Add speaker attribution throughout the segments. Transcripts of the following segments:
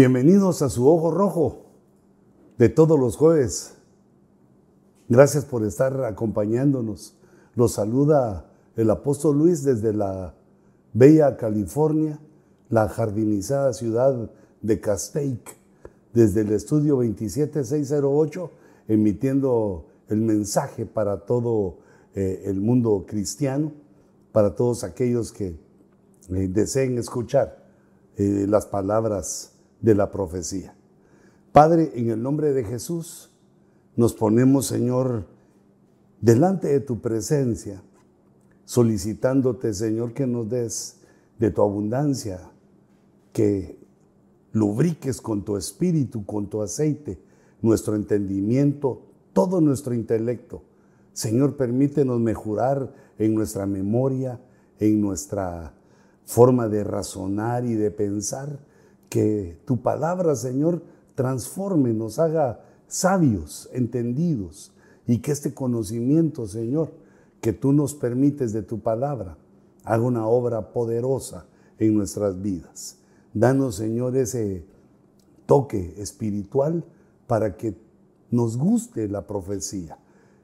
Speaker 1: Bienvenidos a su ojo rojo de todos los jueves. Gracias por estar acompañándonos. Los saluda el apóstol Luis desde la bella California, la jardinizada ciudad de Castaic, desde el estudio 27608, emitiendo el mensaje para todo eh, el mundo cristiano, para todos aquellos que eh, deseen escuchar eh, las palabras de la profecía. Padre, en el nombre de Jesús, nos ponemos, Señor, delante de tu presencia, solicitándote, Señor, que nos des de tu abundancia, que lubriques con tu espíritu, con tu aceite, nuestro entendimiento, todo nuestro intelecto. Señor, permítenos mejorar en nuestra memoria, en nuestra forma de razonar y de pensar que tu palabra, Señor, transforme, nos haga sabios, entendidos, y que este conocimiento, Señor, que tú nos permites de tu palabra, haga una obra poderosa en nuestras vidas. Danos, Señor, ese toque espiritual para que nos guste la profecía.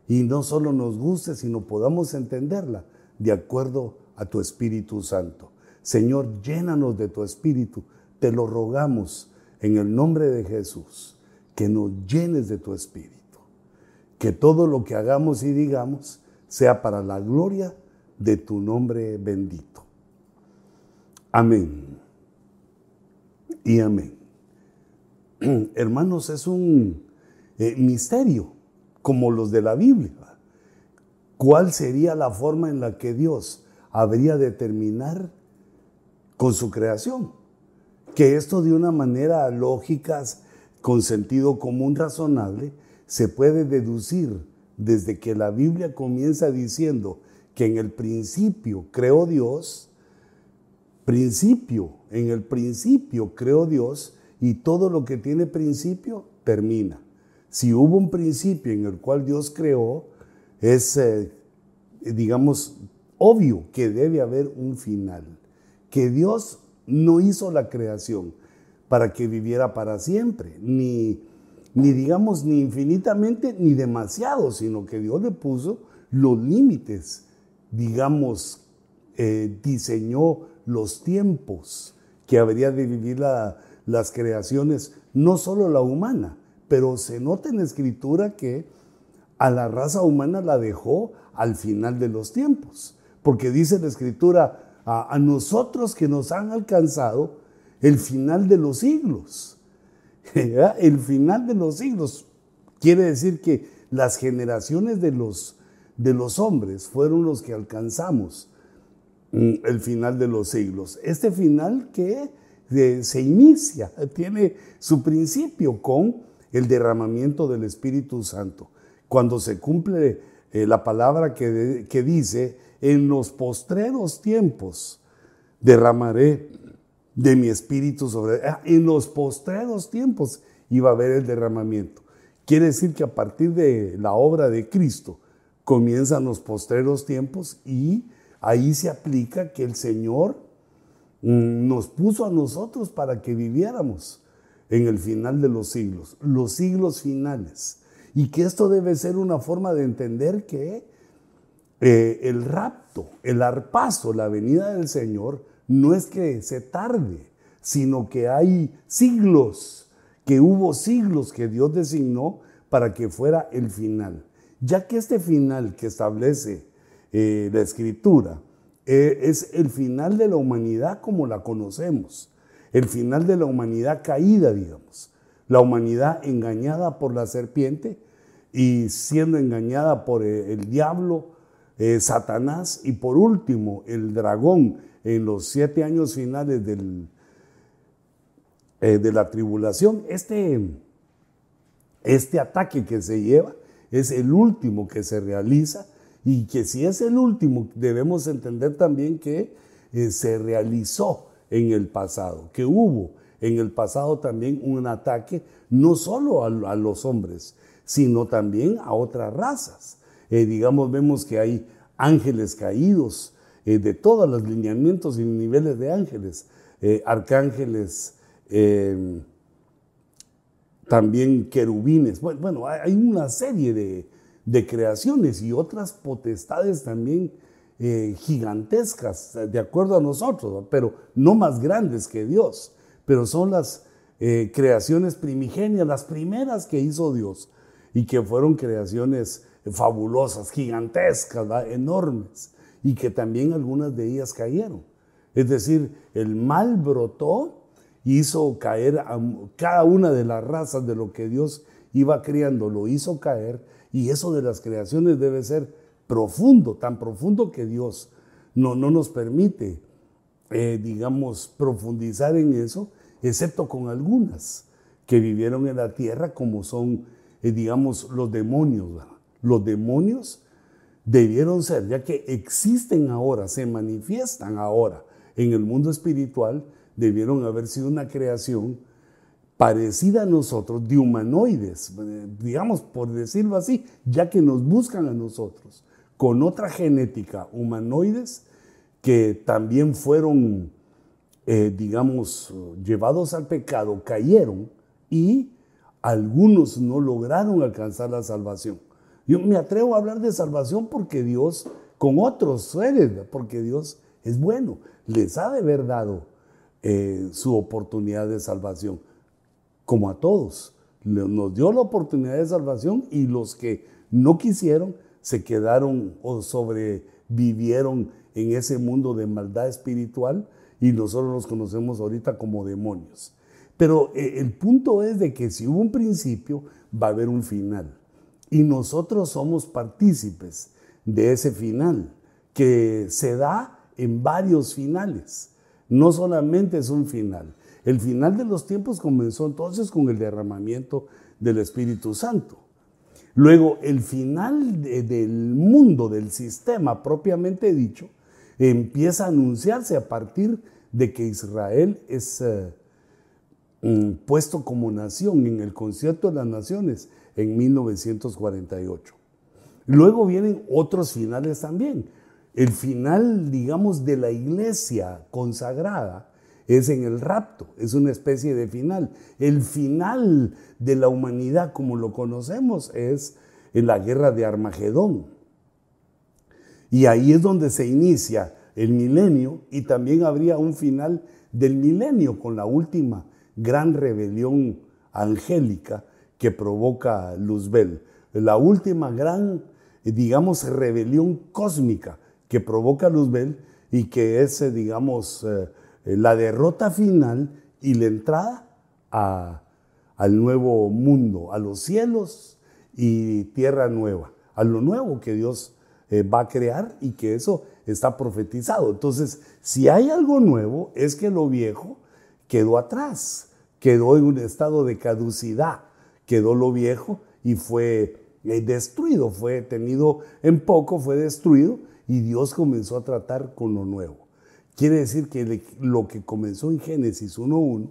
Speaker 1: Y no solo nos guste, sino podamos entenderla de acuerdo a tu Espíritu Santo. Señor, llénanos de tu Espíritu te lo rogamos en el nombre de Jesús, que nos llenes de tu espíritu. Que todo lo que hagamos y digamos sea para la gloria de tu nombre bendito. Amén. Y amén. Hermanos, es un eh, misterio como los de la Biblia. ¿Cuál sería la forma en la que Dios habría de terminar con su creación? Que esto de una manera lógica, con sentido común razonable, se puede deducir desde que la Biblia comienza diciendo que en el principio creó Dios, principio, en el principio creó Dios y todo lo que tiene principio termina. Si hubo un principio en el cual Dios creó, es, eh, digamos, obvio que debe haber un final. Que Dios no hizo la creación para que viviera para siempre, ni, ni digamos ni infinitamente ni demasiado, sino que Dios le puso los límites, digamos, eh, diseñó los tiempos que habría de vivir las creaciones, no solo la humana, pero se nota en la escritura que a la raza humana la dejó al final de los tiempos, porque dice la escritura, a, nosotros que nos han alcanzado el final de los siglos. El final de los siglos quiere decir que las generaciones de los, de los hombres fueron los que alcanzamos mm, el final de los siglos. Este final que se inicia, tiene su principio con el derramamiento del Espíritu Santo. Cuando se cumple eh, la palabra que, que dice, en los postreros tiempos derramaré de mi espíritu sobre... Ah, en los postreros tiempos iba a haber el derramamiento. Quiere decir que a partir de la obra de Cristo comienzan los postreros tiempos y ahí se aplica que el Señor mm, nos puso a nosotros para que viviéramos en el final de los siglos, los siglos finales. Y que esto debe ser una forma de entender que eh, el rapto, el arpazo, la venida del Señor, no es que se tarde, sino que hay siglos, que hubo siglos que Dios designó para que fuera el final. Ya que este final que establece eh, la escritura eh, es el final de la humanidad como la conocemos, el final de la humanidad caída, digamos, la humanidad engañada por la serpiente y siendo engañada por el diablo, eh, Satanás y por último el dragón en los siete años finales del, eh, de la tribulación. Este, este ataque que se lleva es el último que se realiza y que si es el último debemos entender también que eh, se realizó en el pasado, que hubo en el pasado también un ataque no solo a los hombres, sino también a otras razas. Eh, digamos, vemos que hay ángeles caídos eh, de todos los lineamientos y niveles de ángeles, eh, arcángeles también querubines. Bueno, hay una serie de, creaciones y otras potestades también gigantescas, de acuerdo a nosotros, pero no más grandes que Dios, pero son las creaciones primigenias, las primeras que hizo Dios y que fueron creaciones fabulosas, gigantescas, enormes, y que también algunas de ellas cayeron. Es decir, el mal brotó y hizo caer a cada una de las razas de lo que Dios iba criando, lo hizo caer, y eso de las creaciones debe ser profundo, tan profundo que Dios no, no nos permite, eh, digamos, profundizar en eso, excepto con algunas que vivieron en la tierra, como son, eh, digamos, los demonios. Los demonios debieron ser, ya que existen ahora, se manifiestan ahora en el mundo espiritual, debieron haber sido una creación parecida a nosotros, de humanoides, eh, digamos por decirlo así, ya que nos buscan a nosotros, con otra genética, humanoides que también fueron, eh, digamos, llevados al pecado, cayeron y algunos no lograron alcanzar la salvación. Yo me atrevo a hablar de salvación porque Dios, con otros seres, porque Dios es bueno, les ha de haber dado eh, su oportunidad de salvación, como a todos. Nos dio la oportunidad de salvación y los que no quisieron se quedaron o sobrevivieron en ese mundo de maldad espiritual y nosotros los conocemos ahorita como demonios. Pero eh, el punto es de que si hubo un principio, va a haber un final. Y nosotros somos partícipes de ese final, que se da en varios finales. No solamente es un final. El final de los tiempos comenzó entonces con el derramamiento del Espíritu Santo. Luego, el final del mundo, del sistema propiamente dicho, empieza a anunciarse a partir de que Israel es eh, puesto como nación en el concierto de las naciones en 1948. Luego vienen otros finales también. El final, digamos, de la iglesia consagrada es en el rapto, es una especie de final. El final de la humanidad como lo conocemos es en la guerra de Armagedón. Y ahí es donde se inicia el milenio y también habría un final del milenio con la última gran rebelión angélica que provoca Luzbel. La última gran, digamos, rebelión cósmica que provoca Luzbel y que es, eh, digamos, eh, la derrota final y la entrada al nuevo mundo, a los cielos y tierra nueva, a lo nuevo que Dios eh, va a crear y que eso está profetizado. Entonces, si hay algo nuevo, es que lo viejo quedó atrás, quedó en un estado de caducidad, quedó lo viejo y fue destruido, fue tenido en poco, fue destruido y Dios comenzó a tratar con lo nuevo. Quiere decir que lo que comenzó en Génesis 1.1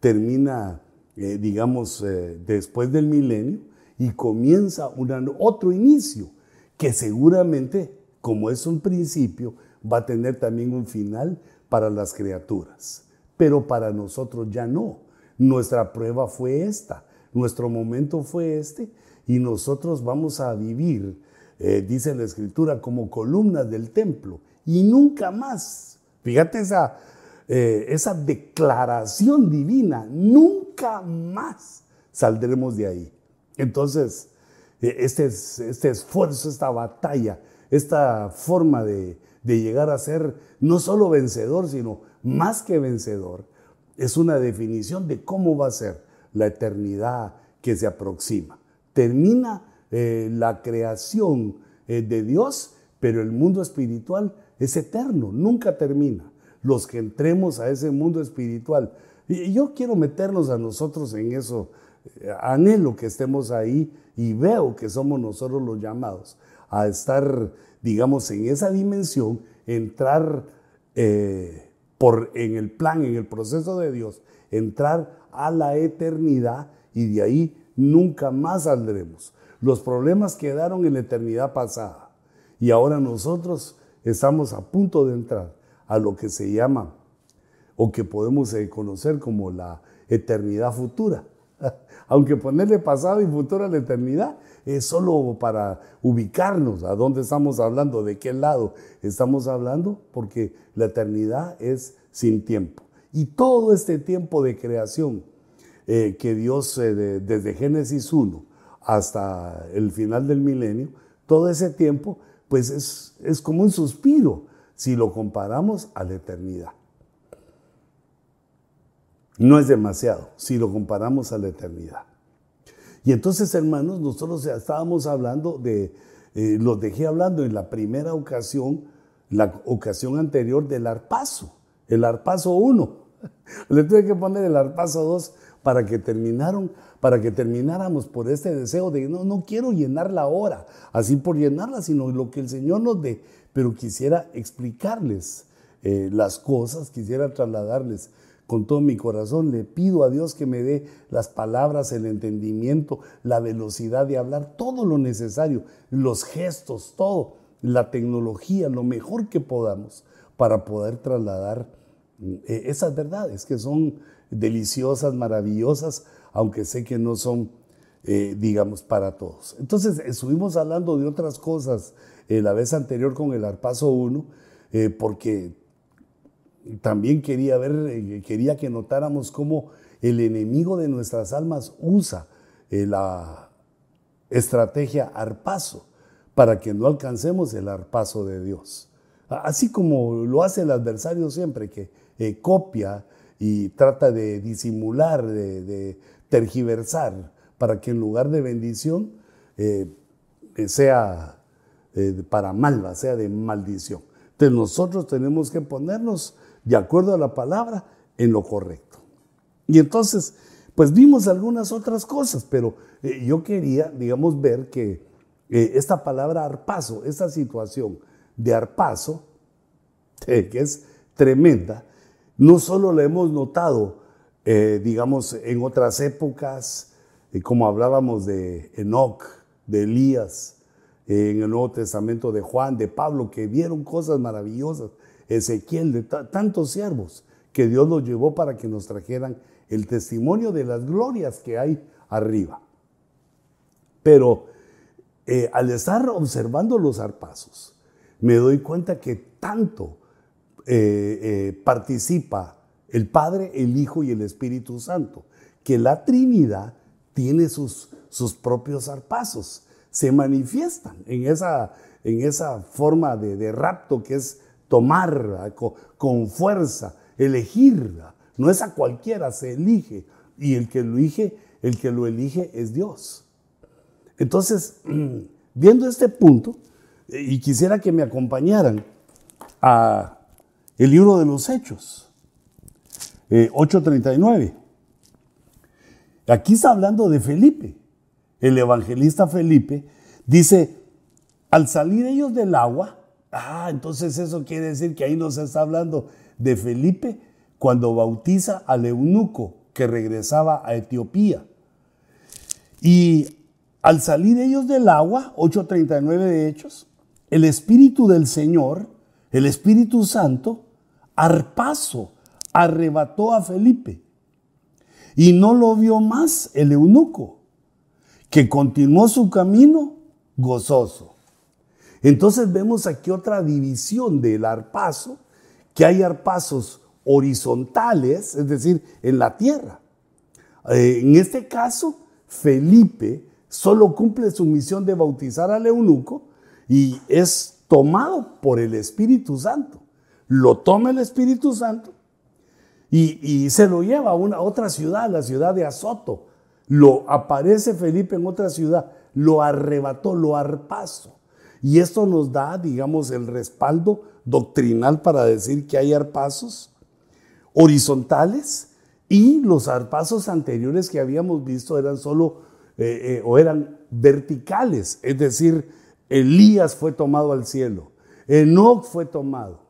Speaker 1: termina, eh, digamos, eh, después del milenio y comienza otro inicio que seguramente, como es un principio, va a tener también un final para las criaturas. Pero para nosotros ya no. Nuestra prueba fue esta, nuestro momento fue este y nosotros vamos a vivir eh, dice la escritura, como columnas del templo y nunca más. Fíjate esa, eh, esa declaración divina, nunca más saldremos de ahí. Entonces, eh, este, este esfuerzo, esta batalla, esta forma de, de llegar a ser no solo vencedor, sino más que vencedor, es una definición de cómo va a ser la eternidad que se aproxima. Termina eh, la creación eh, de Dios, pero el mundo espiritual es eterno, nunca termina. Los que entremos a ese mundo espiritual, y yo quiero meternos a nosotros en eso, eh, anhelo que estemos ahí y veo que somos nosotros los llamados a estar, digamos, en esa dimensión, entrar en el plan, en el proceso de Dios, entrar a la eternidad y de ahí nunca más saldremos. Los problemas quedaron en la eternidad pasada y ahora nosotros estamos a punto de entrar a lo que se llama o que podemos conocer como la eternidad futura. Aunque ponerle pasado y futuro a la eternidad es solo para ubicarnos a dónde estamos hablando, de qué lado estamos hablando, porque la eternidad es sin tiempo. Y todo este tiempo de creación eh, que Dios, eh, desde Génesis 1 hasta el final del milenio, todo ese tiempo, pues es, es como un suspiro si lo comparamos a la eternidad. No es demasiado si lo comparamos a la eternidad. Y entonces, hermanos, nosotros estábamos hablando de, eh, los dejé hablando en la primera ocasión, la ocasión anterior del arpazo, el arpazo 1. Le tuve que poner el arpazo 2 para que terminaron, para que termináramos por este deseo de no, no quiero llenar la hora, así por llenarla, sino lo que el Señor nos dé. Pero quisiera explicarles eh, las cosas, quisiera trasladarles con todo mi corazón. Le pido a Dios que me dé las palabras, el entendimiento, la velocidad de hablar, todo lo necesario, los gestos, todo, la tecnología, lo mejor que podamos para poder trasladar eh, esas verdades que son deliciosas, maravillosas, aunque sé que no son, eh, digamos, para todos. Entonces, estuvimos hablando de otras cosas eh, la vez anterior con el Arpaso 1, porque también quería ver, eh, quería que notáramos cómo el enemigo de nuestras almas usa eh, la estrategia arpazo para que no alcancemos el arpazo de Dios. Así como lo hace el adversario siempre, que eh, copia y trata de disimular, de, tergiversar, para que en lugar de bendición sea para malva, sea de maldición. Entonces nosotros tenemos que ponernos de acuerdo a la palabra, en lo correcto. Y entonces, pues vimos algunas otras cosas, pero eh, yo quería, digamos, ver que eh, esta palabra arpazo, esta situación de arpazo, eh, que es tremenda, no solo la hemos notado, digamos, en otras épocas, como hablábamos de Enoch, de Elías, en el Nuevo Testamento de Juan, de Pablo, que vieron cosas maravillosas, Ezequiel, de tantos siervos que Dios los llevó para que nos trajeran el testimonio de las glorias que hay arriba. Pero eh, al estar observando los arpasos, me doy cuenta que tanto eh, eh, participa el Padre, el Hijo y el Espíritu Santo, que la Trinidad tiene sus, sus propios arpasos, se manifiestan en esa, en esa forma de, de rapto que es tomar con, fuerza, elegirla. No es a cualquiera, se elige. Y el que lo elige, el que lo elige es Dios. Entonces, viendo este punto, eh, y quisiera que me acompañaran a el libro de los Hechos, 8.39. Eh, Aquí está hablando de Felipe. El evangelista Felipe dice, al salir ellos del agua, Ah, entonces eso quiere decir que ahí nos está hablando de Felipe cuando bautiza al eunuco que regresaba a Etiopía. Y al salir ellos del agua, 8.39 de Hechos, el Espíritu del Señor, el Espíritu Santo, arpaso, arrebató a Felipe. Y no lo vio más el eunuco, que continuó su camino gozoso. Entonces vemos aquí otra división del arpazo, que hay arpazos horizontales, es decir, en la tierra. Eh, en este caso, Felipe solo cumple su misión de bautizar al eunuco y es tomado por el Espíritu Santo. Lo toma el Espíritu Santo y, se lo lleva a una otra ciudad, la ciudad de Azoto. Lo aparece Felipe en otra ciudad, lo arrebató, lo arpazo. Y esto nos da, digamos, el respaldo doctrinal para decir que hay arpasos horizontales y los arpasos anteriores que habíamos visto eran solo eh, eh, o eran verticales, es decir, Elías fue tomado al cielo, Enoch fue tomado,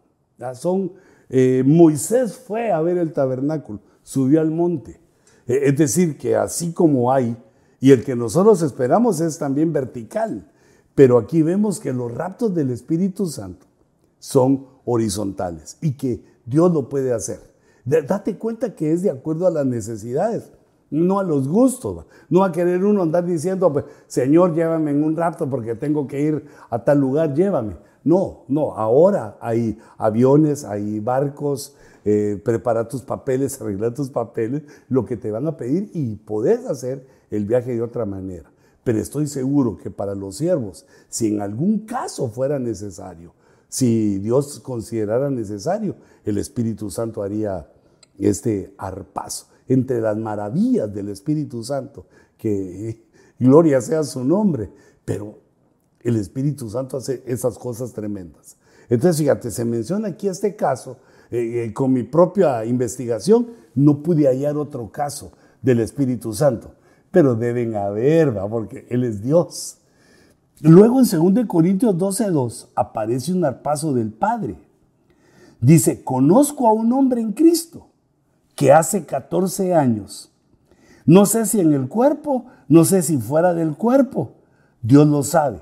Speaker 1: son eh, Moisés fue a ver el tabernáculo, subió al monte, es decir, que así como hay y el que nosotros esperamos es también vertical. Pero aquí vemos que los raptos del Espíritu Santo son horizontales y que Dios lo puede hacer. Date cuenta que es de acuerdo a las necesidades no a los gustos. No a querer uno andar diciendo, pues, Señor, llévame en un rato porque tengo que ir a tal lugar, llévame. No, no, ahora hay aviones, hay barcos, eh, prepara tus papeles, arregla tus papeles, lo que te van a pedir y podés hacer el viaje de otra manera. Pero estoy seguro que para los siervos, si en algún caso fuera necesario, si Dios considerara necesario, el Espíritu Santo haría este arpazo. Entre las maravillas del Espíritu Santo, que gloria sea su nombre, pero el Espíritu Santo hace esas cosas tremendas. Entonces, fíjate, se menciona aquí este caso, eh, eh, con mi propia investigación, no pude hallar otro caso del Espíritu Santo, pero deben haber, ¿va? porque Él es Dios. Luego en 2 Corintios 12:2 aparece un arpazo del Padre. Dice, conozco a un hombre en Cristo que hace 14 años, no sé si en el cuerpo, no sé si fuera del cuerpo, Dios lo sabe.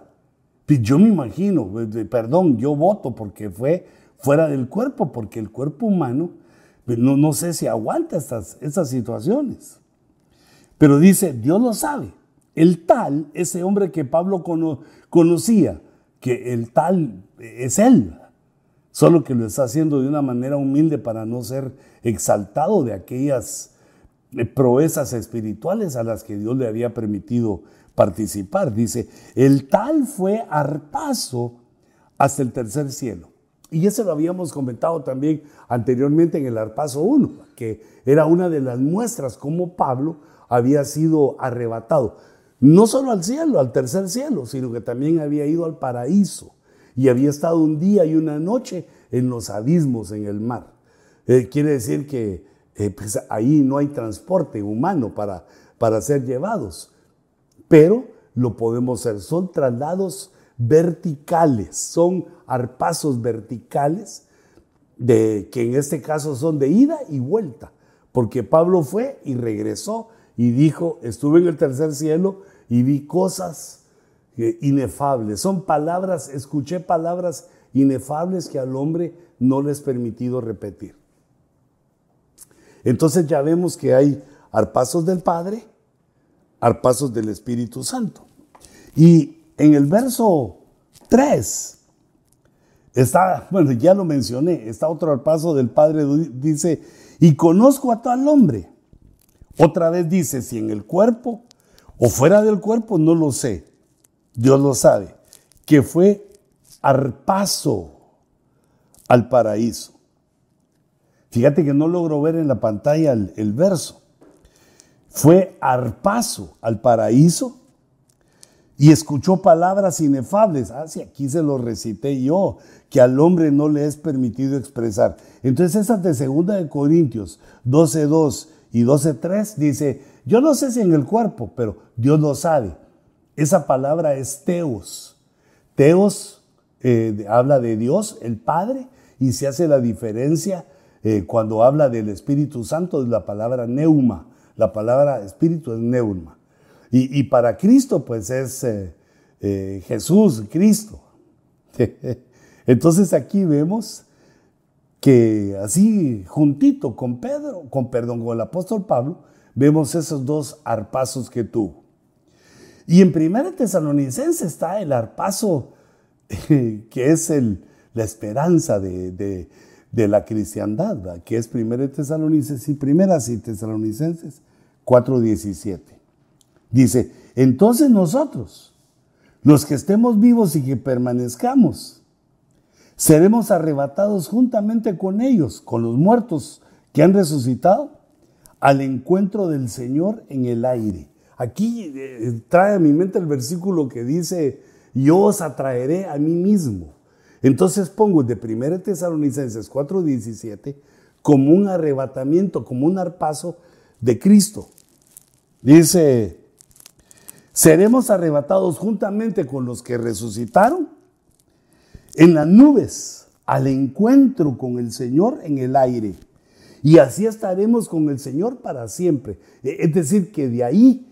Speaker 1: Yo me imagino, perdón, yo voto porque fue fuera del cuerpo, porque el cuerpo humano, pues, no, no sé si aguanta estas, estas situaciones. Pero dice, Dios lo sabe. El tal, ese hombre que Pablo conocía, que el tal es él, solo que lo está haciendo de una manera humilde para no ser exaltado de aquellas eh, proezas espirituales a las que Dios le había permitido participar. Dice, el tal fue arpaso hasta el tercer cielo. Y eso lo habíamos comentado también anteriormente en el arpaso 1, que era una de las muestras como Pablo había sido arrebatado, no solo al cielo, al tercer cielo, sino que también había ido al paraíso y había estado un día y una noche en los abismos, en el mar. Eh, quiere decir que eh, pues, ahí no hay transporte humano para, para ser llevados, pero lo podemos hacer. Son traslados verticales, son arpasos verticales, de, que en este caso son de ida y vuelta, porque Pablo fue y regresó y dijo, estuve en el tercer cielo y vi cosas eh, inefables. Son palabras, escuché palabras inefables que al hombre no les permitido repetir. Entonces ya vemos que hay arpasos del Padre, arpasos del Espíritu Santo. Y en el verso 3 está, bueno, ya lo mencioné, está otro arpaso del Padre, dice, y conozco a tal hombre. Otra vez dice, si en el cuerpo o fuera del cuerpo, no lo sé. Dios lo sabe. Que fue arpaso al paraíso. Fíjate que no logro ver en la pantalla el, verso. Fue arpaso al paraíso y escuchó palabras inefables. Ah, sí, aquí se lo recité yo, que al hombre no le es permitido expresar. Entonces, esa de segunda de Corintios 12.2 y 12.3 dice, yo no sé si en el cuerpo, pero Dios lo sabe. Esa palabra es teos. Teos eh, habla de Dios, el Padre, y se hace la diferencia eh, cuando habla del Espíritu Santo, es la palabra neuma. La palabra espíritu es neuma. Y, para Cristo, pues es eh, Jesús, Cristo. Entonces aquí vemos que así juntito con Pedro, con perdón, con el apóstol Pablo, vemos esos dos arpazos que tuvo. Y en Primera Tesalonicense está el arpazo que es la esperanza de, de la cristiandad, que es Primera Tesalonicenses y Primeras y Tesalonicenses 4:17. Dice, entonces nosotros, los que estemos vivos y que permanezcamos, seremos arrebatados juntamente con ellos, con los muertos que han resucitado, al encuentro del Señor en el aire. Aquí eh, trae a mi mente el versículo que dice, yo os atraeré a mí mismo. Entonces pongo de 1 Tesalonicenses 4:17 como un arrebatamiento, como un arpazo de Cristo. Dice, seremos arrebatados juntamente con los que resucitaron en las nubes al encuentro con el Señor en el aire. Y así estaremos con el Señor para siempre. Es decir, que de ahí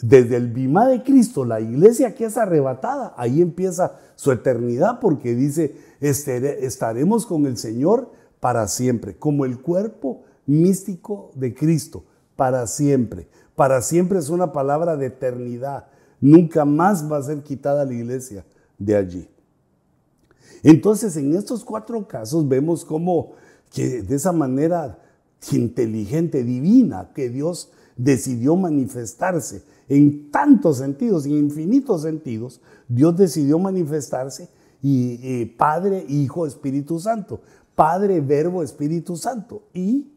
Speaker 1: desde el Bimá de Cristo, la iglesia que es arrebatada, ahí empieza su eternidad porque dice, estaremos con el Señor para siempre, como el cuerpo místico de Cristo, para siempre. Para siempre es una palabra de eternidad. Nunca más va a ser quitada la iglesia de allí. Entonces, en estos cuatro casos vemos cómo que de esa manera inteligente, divina, que Dios decidió manifestarse en tantos sentidos, en infinitos sentidos, Dios decidió manifestarse y, Padre, Hijo, Espíritu Santo. Padre, Verbo, Espíritu Santo. Y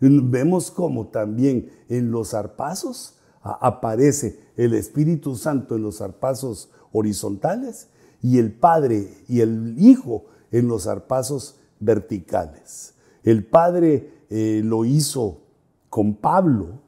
Speaker 1: vemos cómo también en los zarpazos aparece el Espíritu Santo en los zarpazos horizontales y el Padre y el Hijo en los zarpazos verticales. El Padre eh, lo hizo con Pablo,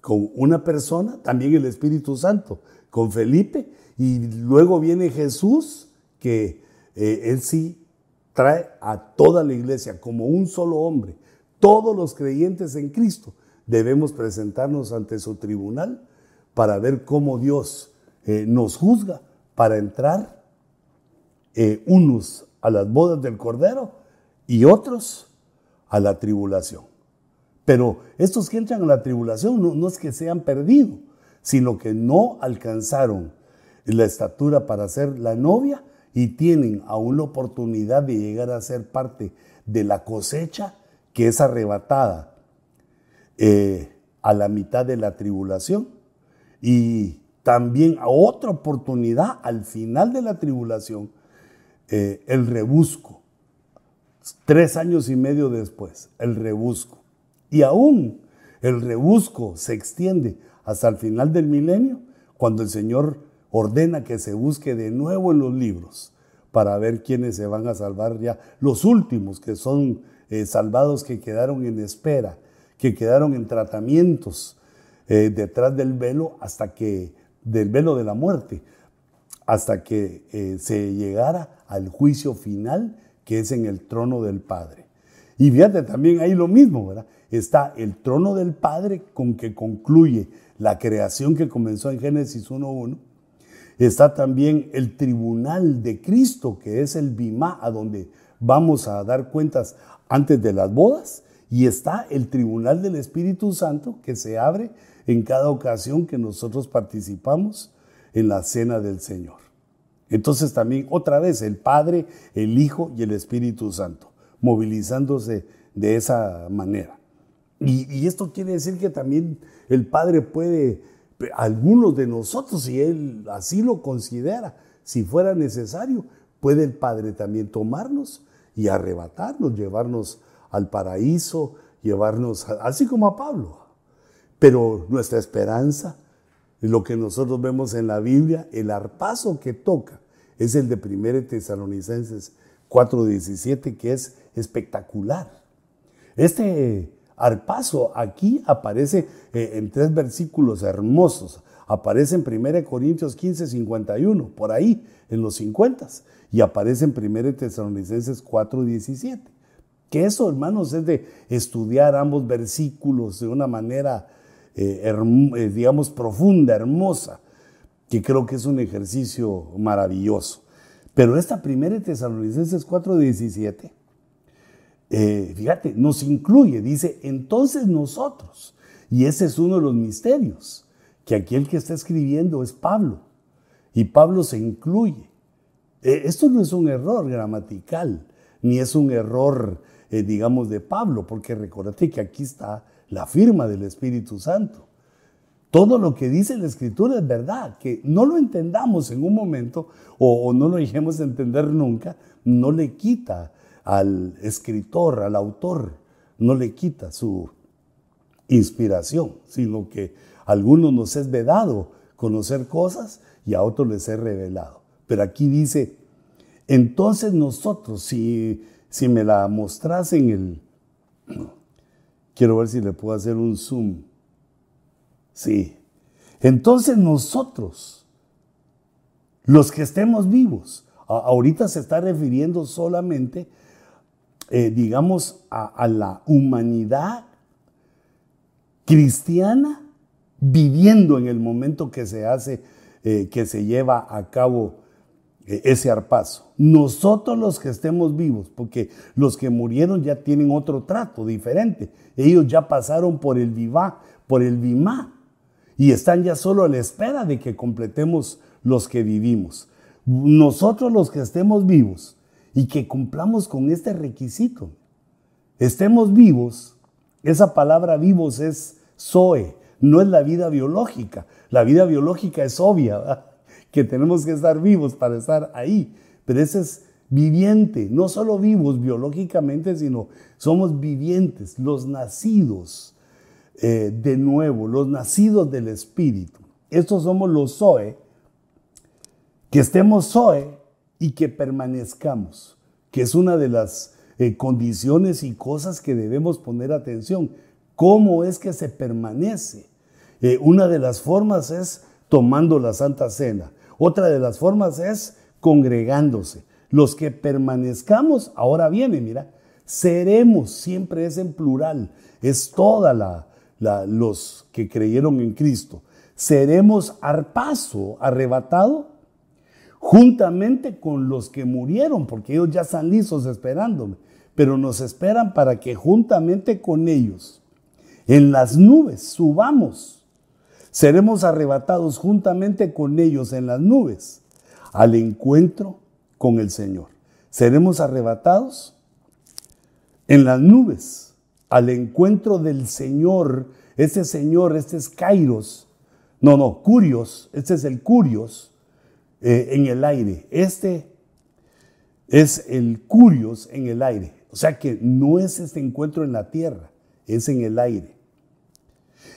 Speaker 1: con una persona, también el Espíritu Santo, con Felipe, y luego viene Jesús, que eh, él sí trae a toda la iglesia como un solo hombre. Todos los creyentes en Cristo debemos presentarnos ante su tribunal para ver cómo Dios eh, nos juzga para entrar eh, unos a las bodas del Cordero y otros a la tribulación. Pero estos que entran a la tribulación no, es que sean perdidos, sino que no alcanzaron la estatura para ser la novia y tienen aún la oportunidad de llegar a ser parte de la cosecha que es arrebatada eh, a la mitad de la tribulación y también a otra oportunidad al final de la tribulación, eh, el rebusco. Tres años y medio después, el rebusco. Y aún el rebusco se extiende hasta el final del milenio, cuando el Señor ordena que se busque de nuevo en los libros para ver quiénes se van a salvar ya, los últimos que son eh, salvados que quedaron en espera, que quedaron en tratamientos eh, detrás del velo hasta que, del velo de la muerte, hasta que eh, se llegara al juicio final que es en el trono del Padre. Y fíjate, también ahí lo mismo, ¿verdad? Está el trono del Padre con que concluye la creación que comenzó en Génesis 1.1 Está también el tribunal de Cristo, que es el Bimá, a donde vamos a dar cuentas antes de las bodas. Y está el tribunal del Espíritu Santo, que se abre en cada ocasión que nosotros participamos en la cena del Señor. Entonces también otra vez el Padre, el Hijo y el Espíritu Santo, movilizándose de esa manera. Y, y esto quiere decir que también el Padre puede algunos de nosotros, si Él así lo considera, si fuera necesario, puede el Padre también tomarnos y arrebatarnos, llevarnos al paraíso, llevarnos, así como a Pablo. Pero nuestra esperanza, lo que nosotros vemos en la Biblia, el arpazo que toca, es el de 1 Tesalonicenses 4:17, que es espectacular. Este paso aquí aparece eh, en tres versículos hermosos. Aparece en 1 Corintios 15, 51, por ahí, en los 50, y aparece en 1 Tesalonicenses 4, 17. Que eso, hermanos, es de estudiar ambos versículos de una manera, eh, eh, digamos, profunda, hermosa, que creo que es un ejercicio maravilloso. Pero esta 1 Tesalonicenses 4, 17 eh, fíjate, nos incluye, dice, entonces nosotros. Y ese es uno de los misterios, que aquí el que está escribiendo es Pablo. Y Pablo se incluye. Eh, esto no es un error gramatical, ni es un error, digamos, de Pablo, porque recordate que aquí está la firma del Espíritu Santo. Todo lo que dice la Escritura es verdad, que no lo entendamos en un momento o, no lo dejemos entender nunca, no le quita al escritor, al autor, no le quita su inspiración, sino que a algunos nos es vedado conocer cosas y a otros les es revelado. Pero aquí dice, entonces nosotros, si, si me la mostras en el... Quiero ver si le puedo hacer un zoom. Sí. Entonces nosotros, los que estemos vivos, ahorita se está refiriendo solamente eh, digamos, a, la humanidad cristiana viviendo en el momento que se hace, eh, que se lleva a cabo ese arpazo. Nosotros los que estemos vivos, porque los que murieron ya tienen otro trato diferente. Ellos ya pasaron por el vivá, por el vimá, y están ya solo a la espera de que completemos los que vivimos. Nosotros los que estemos vivos y que cumplamos con este requisito, estemos vivos, esa palabra vivos es Zoe, no es la vida biológica. La vida biológica es obvia, que tenemos que estar vivos para estar ahí. Pero ese es viviente, no solo vivos biológicamente, sino somos vivientes, los nacidos eh, de nuevo, los nacidos del Espíritu. Estos somos los Zoe, que estemos Zoe y que permanezcamos, que es una de las eh, condiciones y cosas que debemos poner atención. ¿Cómo es que se permanece? Eh, una de las formas es tomando la Santa Cena. Otra de las formas es congregándose. Los que permanezcamos, ahora viene, mira, seremos, siempre es en plural, es toda la, los que creyeron en Cristo. Seremos paso arrebatado juntamente con los que murieron, porque ellos ya están listos esperándome, pero nos esperan para que juntamente con ellos en las nubes subamos seremos arrebatados juntamente con ellos en las nubes al encuentro con el Señor. Seremos arrebatados en las nubes al encuentro del Señor. Este Señor, este es Kairos. No, no, Curios. Este es el Curios eh, en el aire. Este es el Curios en el aire. O sea que no es este encuentro en la tierra, es en el aire.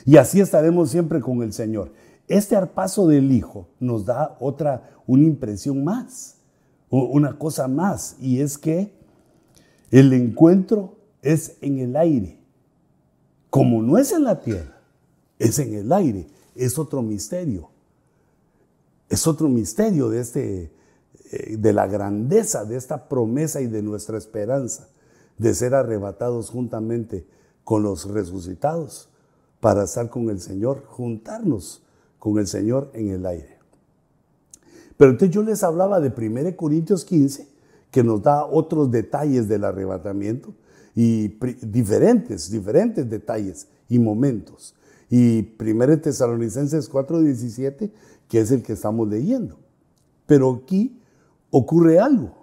Speaker 1: Y así estaremos siempre con el Señor. Este arpazo del Hijo nos da otra, una impresión más, una cosa más, y es que el encuentro es en el aire. Como no es en la tierra, es en el aire. Es otro misterio. Es otro misterio de, este, eh, de la grandeza de esta promesa y de nuestra esperanza de ser arrebatados juntamente con los resucitados para estar con el Señor, juntarnos con el Señor en el aire. Pero entonces yo les hablaba de 1 Corintios 15, que nos da otros detalles del arrebatamiento y diferentes, diferentes detalles y momentos. Y 1 Tesalonicenses 4:17, que es el que estamos leyendo. Pero aquí ocurre algo.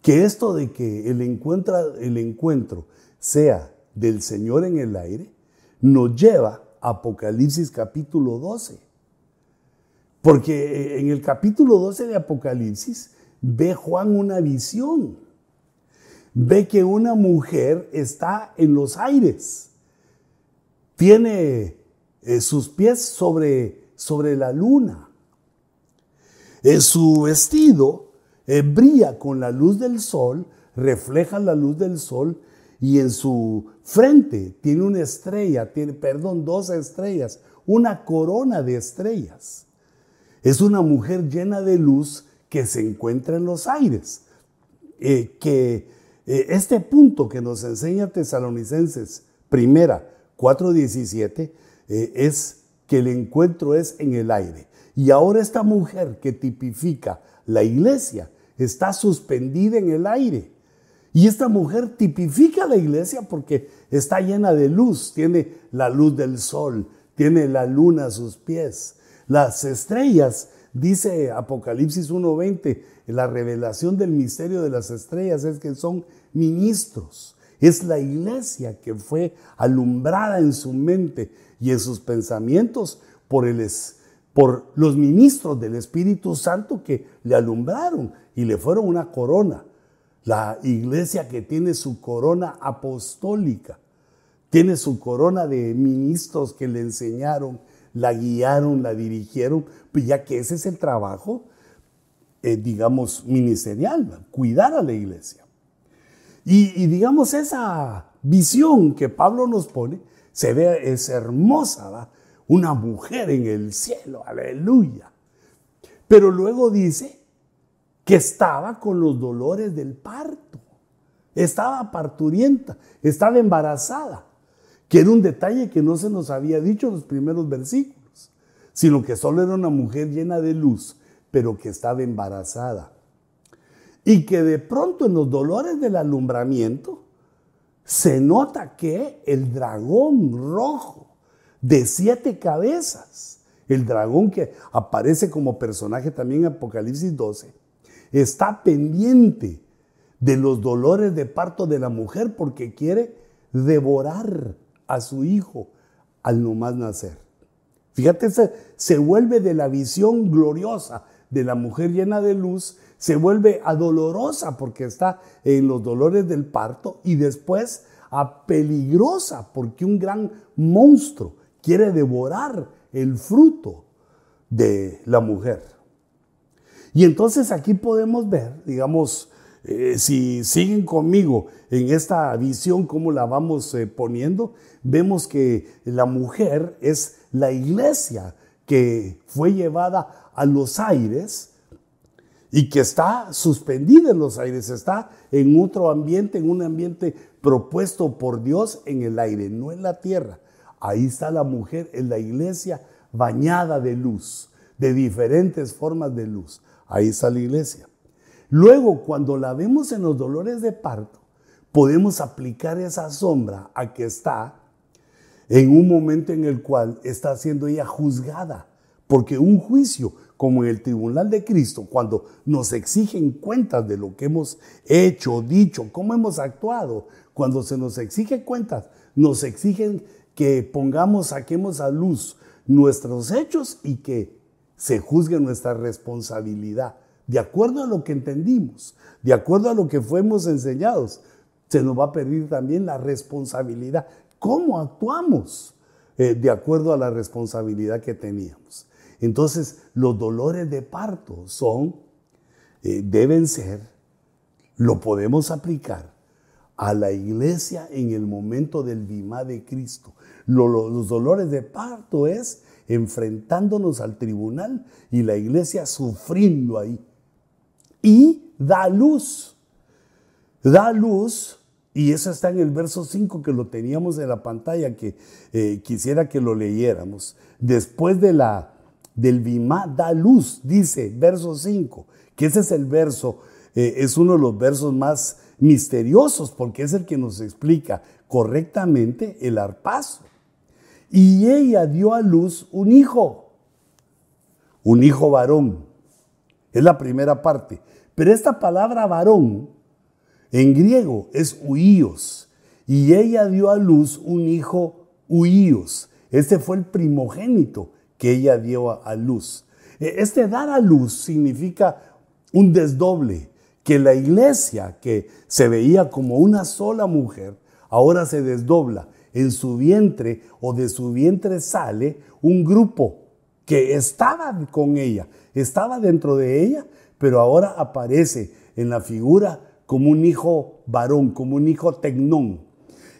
Speaker 1: Que esto de que el encuentro, el encuentro sea del Señor en el aire, nos lleva a Apocalipsis capítulo 12. Porque en el capítulo 12 de Apocalipsis ve Juan una visión. Ve que una mujer está en los aires. Tiene eh, sus pies sobre, sobre la luna. Eh, su vestido eh, brilla con la luz del sol, refleja la luz del sol y en su frente tiene una estrella, tiene, perdón, dos estrellas, una corona de estrellas. Es una mujer llena de luz que se encuentra en los aires. Eh, que eh, este punto que nos enseña Tesalonicenses, primera 4.17, eh, es que el encuentro es en el aire. Y ahora esta mujer que tipifica la iglesia está suspendida en el aire. Y esta mujer tipifica la iglesia porque está llena de luz, tiene la luz del sol, tiene la luna a sus pies. Las estrellas, dice Apocalipsis 1.20, la revelación del misterio de las estrellas es que son ministros. Es la iglesia que fue alumbrada en su mente y en sus pensamientos por, por los ministros del Espíritu Santo que le alumbraron y le fueron una corona la iglesia que tiene su corona apostólica, tiene su corona de ministros que le enseñaron, la guiaron, la dirigieron, pues ya que ese es el trabajo, eh, digamos, ministerial, cuidar a la iglesia. Y, digamos, esa visión que Pablo nos pone, se ve, es hermosa, una mujer en el cielo, aleluya. Pero luego dice que estaba con los dolores del parto. Estaba parturienta, estaba embarazada, que era un detalle que no se nos había dicho en los primeros versículos, sino que solo era una mujer llena de luz, pero que estaba embarazada. Y que de pronto en los dolores del alumbramiento se nota que el dragón rojo de siete cabezas, el dragón que aparece como personaje también en Apocalipsis 12, está pendiente de los dolores de parto de la mujer porque quiere devorar a su hijo al no más nacer. Fíjate, se, se vuelve de la visión gloriosa de la mujer llena de luz, se vuelve a dolorosa porque está en los dolores del parto y después a peligrosa porque un gran monstruo quiere devorar el fruto de la mujer. Y entonces aquí podemos ver, digamos, eh, si siguen conmigo en esta visión, cómo la vamos eh, poniendo, vemos que la mujer es la iglesia que fue llevada a los aires y que está suspendida en los aires, está en otro ambiente, en un ambiente propuesto por Dios en el aire, no en la tierra. Ahí está la mujer en la iglesia bañada de luz, de diferentes formas de luz. Ahí está la iglesia. Luego, cuando la vemos en los dolores de parto, podemos aplicar esa sombra a que está en un momento en el cual está siendo ella juzgada, porque un juicio, como en el tribunal de Cristo, cuando nos exigen cuentas de lo que hemos hecho, dicho, cómo hemos actuado, cuando se nos exige cuentas, nos exigen que pongamos, saquemos a luz nuestros hechos y que se juzgue nuestra responsabilidad de acuerdo a lo que entendimos, de acuerdo a lo que fuimos enseñados, se nos va a pedir también la responsabilidad. ¿Cómo actuamos eh, de acuerdo a la responsabilidad que teníamos? Entonces, los dolores de parto son, eh, deben ser, lo podemos aplicar a la iglesia en el momento del bimá de Cristo. los dolores de parto es enfrentándonos al tribunal y la iglesia sufriendo ahí y da luz. Da luz, y eso está en el verso 5 que lo teníamos en la pantalla, que eh, quisiera que lo leyéramos. Después de la, del Bimá, da luz, dice verso 5, que ese es el verso, eh, es uno de los versos más misteriosos porque es el que nos explica correctamente el arpazo. Y ella dio a luz un hijo, un hijo varón. Es la primera parte. Pero esta palabra varón en griego es huíos. Y ella dio a luz un hijo huíos. Este fue el primogénito que ella dio a luz. E, este dar a luz significa un desdoble, que la iglesia que se veía como una sola mujer, ahora se desdobla. En su vientre o de su vientre sale un grupo que estaba con ella, estaba dentro de ella, pero ahora aparece en la figura como un hijo varón, como un hijo tecnón.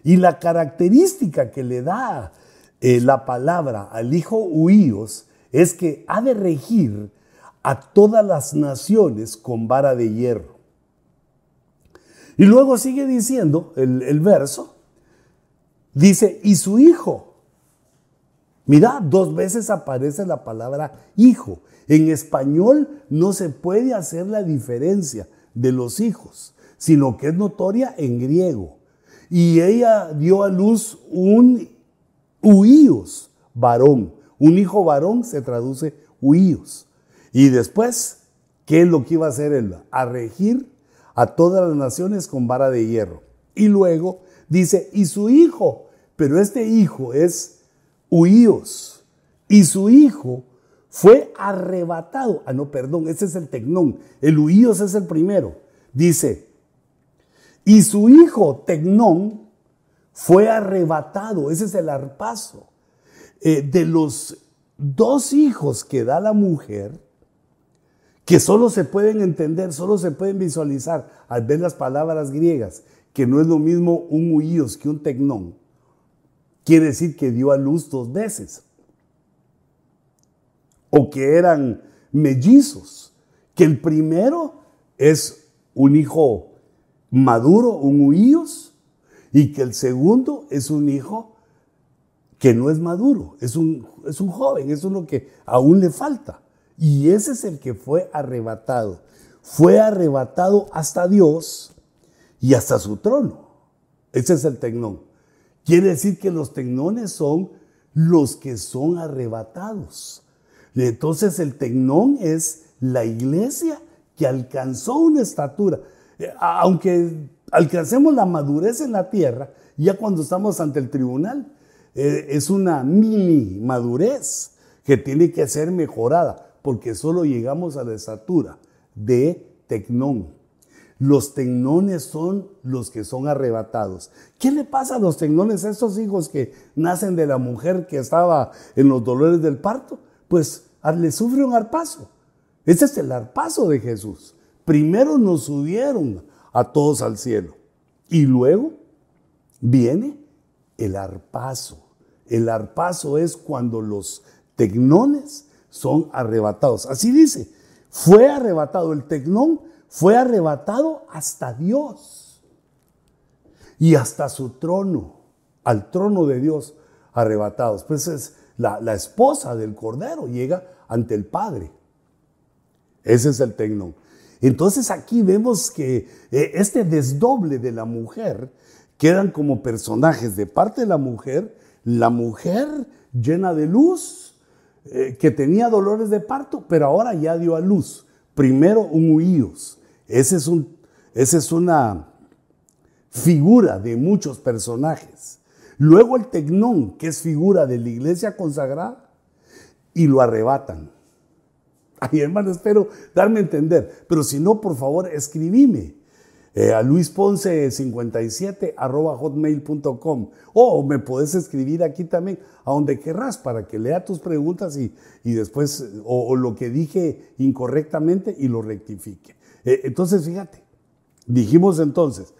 Speaker 1: Y la característica que le da eh, la palabra al hijo huíos es que ha de regir a todas las naciones con vara de hierro. Y luego sigue diciendo el, el verso, dice, y su hijo. Mira, dos veces aparece la palabra hijo. En español no se puede hacer la diferencia de los hijos, sino que es notoria en griego. Y ella dio a luz un huíos varón. Un hijo varón se traduce huíos. Y después, ¿qué es lo que iba a hacer él? A regir a todas las naciones con vara de hierro. Y luego dice, y su hijo, pero este hijo es huíos. Y su hijo fue arrebatado. Ah, no, perdón, ese es el tecnón. El huíos es el primero. Dice, y su hijo tecnón fue arrebatado. Ese es el arpazo. Eh, de los dos hijos que da la mujer, que solo se pueden entender, solo se pueden visualizar al ver las palabras griegas, que no es lo mismo un huíos que un tecnón, quiere decir que dio a luz dos veces o que eran mellizos, que el primero es un hijo maduro, un huíos, y que el segundo es un hijo que no es maduro, es un, es un joven, es uno que aún le falta. Y ese es el que fue arrebatado. Fue arrebatado hasta Dios y hasta su trono. Ese es el tecnón. Quiere decir que los tecnones son los que son arrebatados. Entonces el tecnón es la iglesia que alcanzó una estatura. Eh, aunque alcancemos la madurez en la tierra, ya cuando estamos ante el tribunal, eh, es una mini madurez que tiene que ser mejorada, porque solo llegamos a la estatura de tecnón. Los tecnones son los que son arrebatados. ¿Qué le pasa a los tecnones, a estos hijos que nacen de la mujer que estaba en los dolores del parto? Pues le sufre un arpazo. Ese es el arpazo de Jesús. Primero nos subieron a todos al cielo y luego viene el arpazo. El arpazo es cuando los tecnones son arrebatados. Así dice, fue arrebatado el tecnón, fue arrebatado hasta Dios y hasta su trono, al trono de Dios arrebatados. Pues es la, esposa del Cordero, llega ante el Padre. Ese es el tecnón. Entonces aquí vemos que eh, este desdoble de la mujer quedan como personajes de parte de la mujer, la mujer llena de luz, eh, que tenía dolores de parto, pero ahora ya dio a luz. Primero un huíos. Ese es, esa es una figura de muchos personajes. Luego el tecnón, que es figura de la iglesia consagrada, y lo arrebatan. Ay, hermano, espero darme a entender. Pero si no, por favor, escribime eh, a luisponce57 arroba hotmail.com o me puedes escribir aquí también a donde querrás para que lea tus preguntas y, después o, lo que dije incorrectamente y lo rectifique. Eh, entonces, fíjate, dijimos entonces,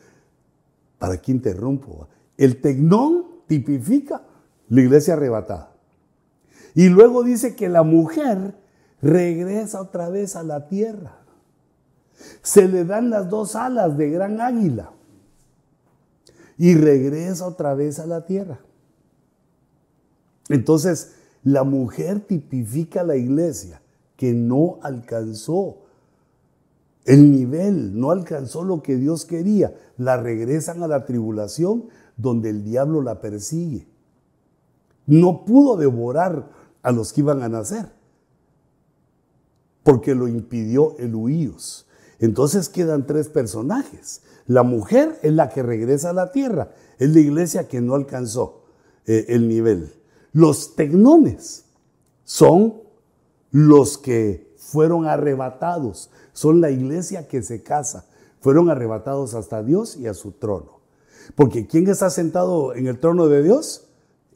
Speaker 1: ¿para qué interrumpo? El tecnón tipifica la iglesia arrebatada. Y luego dice que la mujer regresa otra vez a la tierra. Se le dan las dos alas de gran águila y regresa otra vez a la tierra. Entonces, la mujer tipifica la iglesia que no alcanzó el nivel, no alcanzó lo que Dios quería. La regresan a la tribulación donde el diablo la persigue. No pudo devorar a los que iban a nacer porque lo impidió el huíos. Entonces quedan tres personajes. La mujer es la que regresa a la tierra, es la iglesia que no alcanzó eh, el nivel. Los tecnones son los que fueron arrebatados, son la iglesia que se casa, fueron arrebatados hasta Dios y a su trono. Porque ¿quién está sentado en el trono de Dios?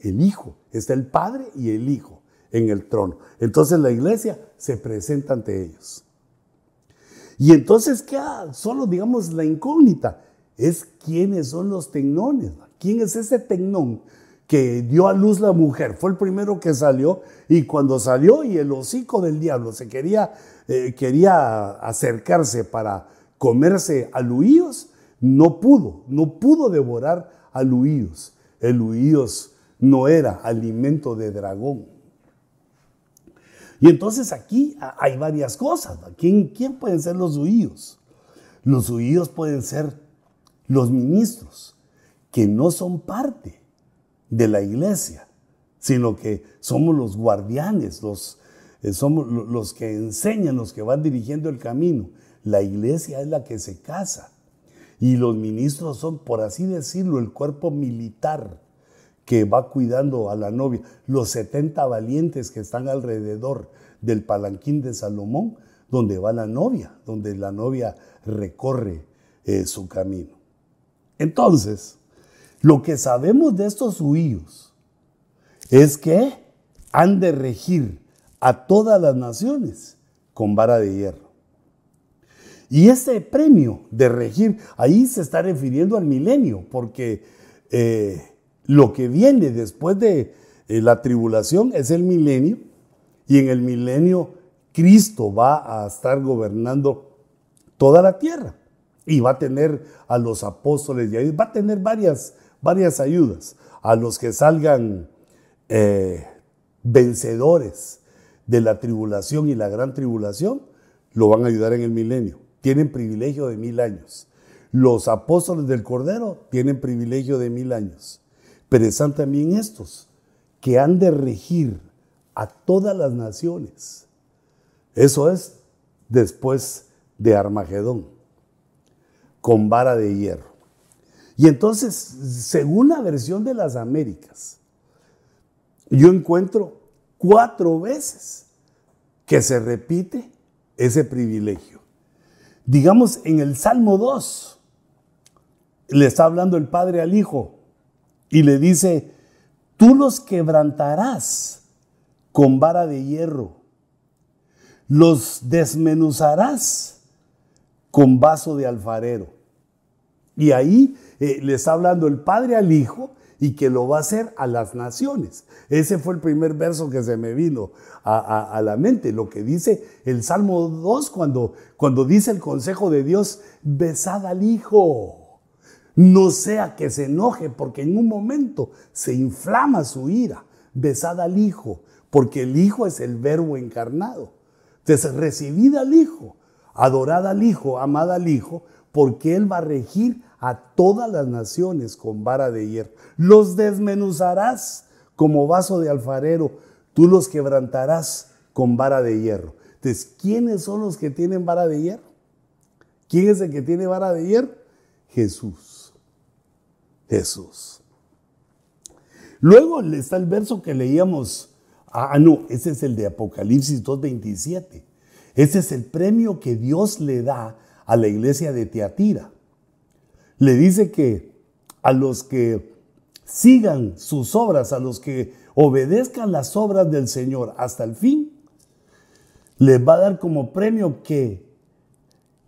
Speaker 1: El Hijo. Está el Padre y el Hijo en el trono. Entonces la iglesia se presenta ante ellos. Y entonces queda solo, digamos, la incógnita. Es quiénes son los tecnones. ¿Quién es ese tecnón que dio a luz la mujer? Fue el primero que salió y cuando salió y el hocico del diablo se quería, eh, quería acercarse para comerse a Luíos, no pudo, no pudo devorar a Luíos. El Luíos no era alimento de dragón. Y entonces aquí hay varias cosas. ¿Quién, quién pueden ser los huíos? Los huíos pueden ser los ministros, que no son parte de la iglesia, sino que somos los guardianes, los, eh, somos los que enseñan, los que van dirigiendo el camino. La iglesia es la que se casa. Y los ministros son, por así decirlo, el cuerpo militar que va cuidando a la novia, los 70 valientes que están alrededor del palanquín de Salomón, donde va la novia, donde la novia recorre eh, su camino. Entonces, lo que sabemos de estos huíos es que han de regir a todas las naciones con vara de hierro. Y ese premio de regir, ahí se está refiriendo al milenio, porque eh, lo que viene después de eh, la tribulación es el milenio y en el milenio Cristo va a estar gobernando toda la tierra y va a tener a los apóstoles y va a tener varias, varias ayudas a los que salgan eh, vencedores de la tribulación y la gran tribulación, lo van a ayudar en el milenio. Tienen privilegio de mil años. Los apóstoles del Cordero tienen privilegio de mil años. Pero están también estos que han de regir a todas las naciones. Eso es después de Armagedón, con vara de hierro. Y entonces, según la versión de las Américas, yo encuentro cuatro veces que se repite ese privilegio. Digamos, en el Salmo 2, le está hablando el Padre al Hijo y le dice, tú los quebrantarás con vara de hierro, los desmenuzarás con vaso de alfarero. Y ahí eh, le está hablando el Padre al Hijo y que lo va a hacer a las naciones. Ese fue el primer verso que se me vino a, la mente, lo que dice el Salmo 2 cuando, cuando dice el consejo de Dios, besad al Hijo. No sea que se enoje porque en un momento se inflama su ira. Besad al Hijo, porque el Hijo es el verbo encarnado. Entonces, recibid al Hijo, adorad al Hijo, amad al Hijo, porque Él va a regir a todas las naciones con vara de hierro. Los desmenuzarás como vaso de alfarero, tú los quebrantarás con vara de hierro. Entonces, ¿quiénes son los que tienen vara de hierro? ¿Quién es el que tiene vara de hierro? Jesús. Jesús. Luego está el verso que leíamos. Ah, no, ese es el de Apocalipsis 2.27. Ese es el premio que Dios le da a la iglesia de Teatira le dice que a los que sigan sus obras, a los que obedezcan las obras del Señor hasta el fin, les va a dar como premio que,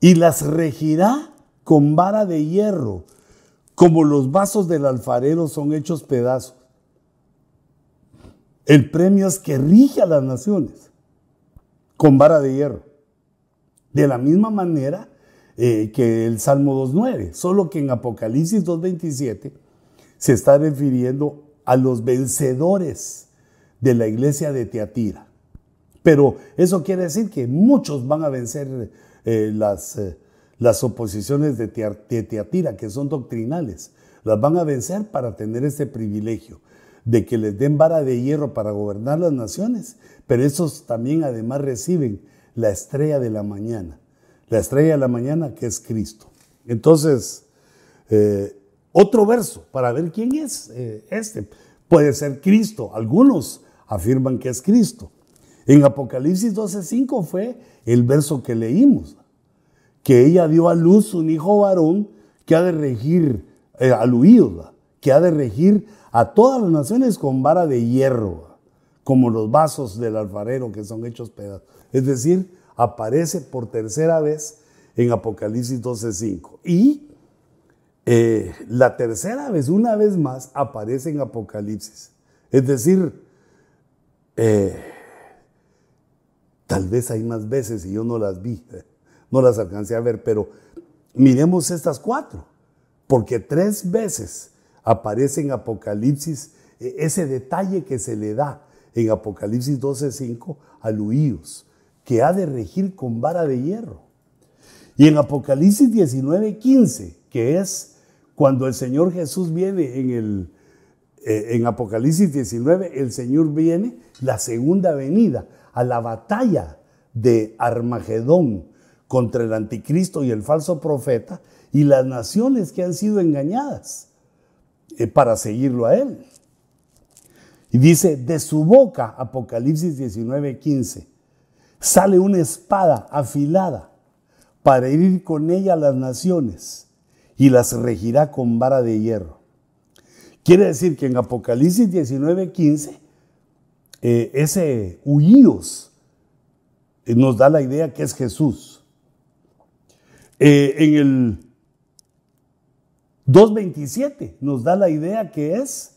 Speaker 1: y las regirá con vara de hierro, como los vasos del alfarero son hechos pedazos. El premio es que rige a las naciones con vara de hierro. De la misma manera eh, que el Salmo 2.9, solo que en Apocalipsis 2.27 se está refiriendo a los vencedores de la iglesia de Teatira. Pero eso quiere decir que muchos van a vencer eh, las, eh, las oposiciones de, Teatira, que son doctrinales. Las van a vencer para tener ese privilegio de que les den vara de hierro para gobernar las naciones, pero esos también además reciben la estrella de la mañana la estrella de la mañana que es Cristo. Entonces, eh, otro verso para ver quién es eh, este. Puede ser Cristo. Algunos afirman que es Cristo. En Apocalipsis 12:5 fue el verso que leímos, que ella dio a luz un hijo varón que ha de regir, eh, aluído, que ha de regir a todas las naciones con vara de hierro, como los vasos del alfarero que son hechos pedazos. Es decir, aparece por tercera vez en Apocalipsis 12.5. Y eh, la tercera vez, una vez más, aparece en Apocalipsis. Es decir, eh, tal vez hay más veces y yo no las vi, eh, no las alcancé a ver, pero miremos estas cuatro, porque tres veces aparece en Apocalipsis ese detalle que se le da en Apocalipsis 12.5 a Luíos que ha de regir con vara de hierro. Y en Apocalipsis 19, 15, que es cuando el Señor Jesús viene en el, eh, en Apocalipsis 19, el Señor viene la segunda venida a la batalla de Armagedón contra el anticristo y el falso profeta y las naciones que han sido engañadas eh, para seguirlo a él. Y dice, de su boca, Apocalipsis 19, 15, sale una espada afilada para herir con ella a las naciones y las regirá con vara de hierro. Quiere decir que en Apocalipsis 19, 15, eh, ese huíos eh, nos da la idea que es Jesús. Eh, en el 2.27 nos da la idea que es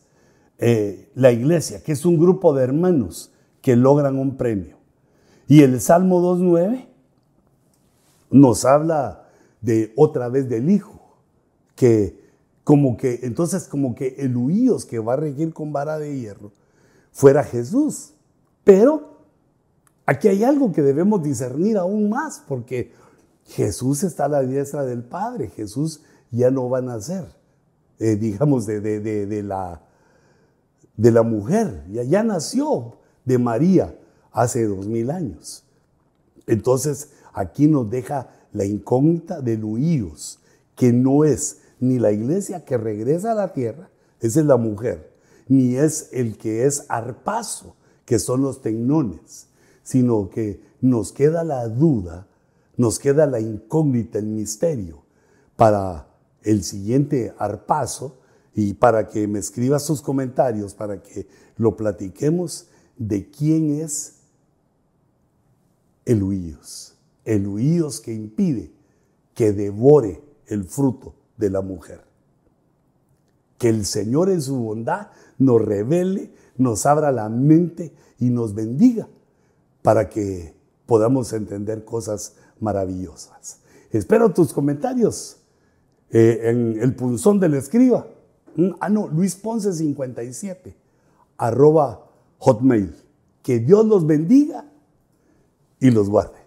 Speaker 1: la iglesia, que es un grupo de hermanos que logran un premio. Y el Salmo 2.9 nos habla de otra vez del Hijo, que como que, entonces como que el huíos que va a regir con vara de hierro fuera Jesús. Pero aquí hay algo que debemos discernir aún más, porque Jesús está a la diestra del Padre, Jesús ya no va a nacer, eh, digamos, de, de, la, de la mujer, ya, ya nació de María hace dos mil años. Entonces, aquí nos deja la incógnita de Luíos, que no es ni la iglesia que regresa a la tierra, esa es la mujer, ni es el que es arpazo, que son los tecnones, sino que nos queda la duda, nos queda la incógnita, el misterio, para el siguiente arpazo y para que me escribas sus comentarios, para que lo platiquemos de quién es el huíos, el huíos que impide que devore el fruto de la mujer. Que el Señor en su bondad nos revele, nos abra la mente y nos bendiga para que podamos entender cosas maravillosas. Espero tus comentarios eh, en el punzón del escriba. Mm, ah, no, Luis Ponce 57, arroba hotmail. Que Dios los bendiga y los guarde.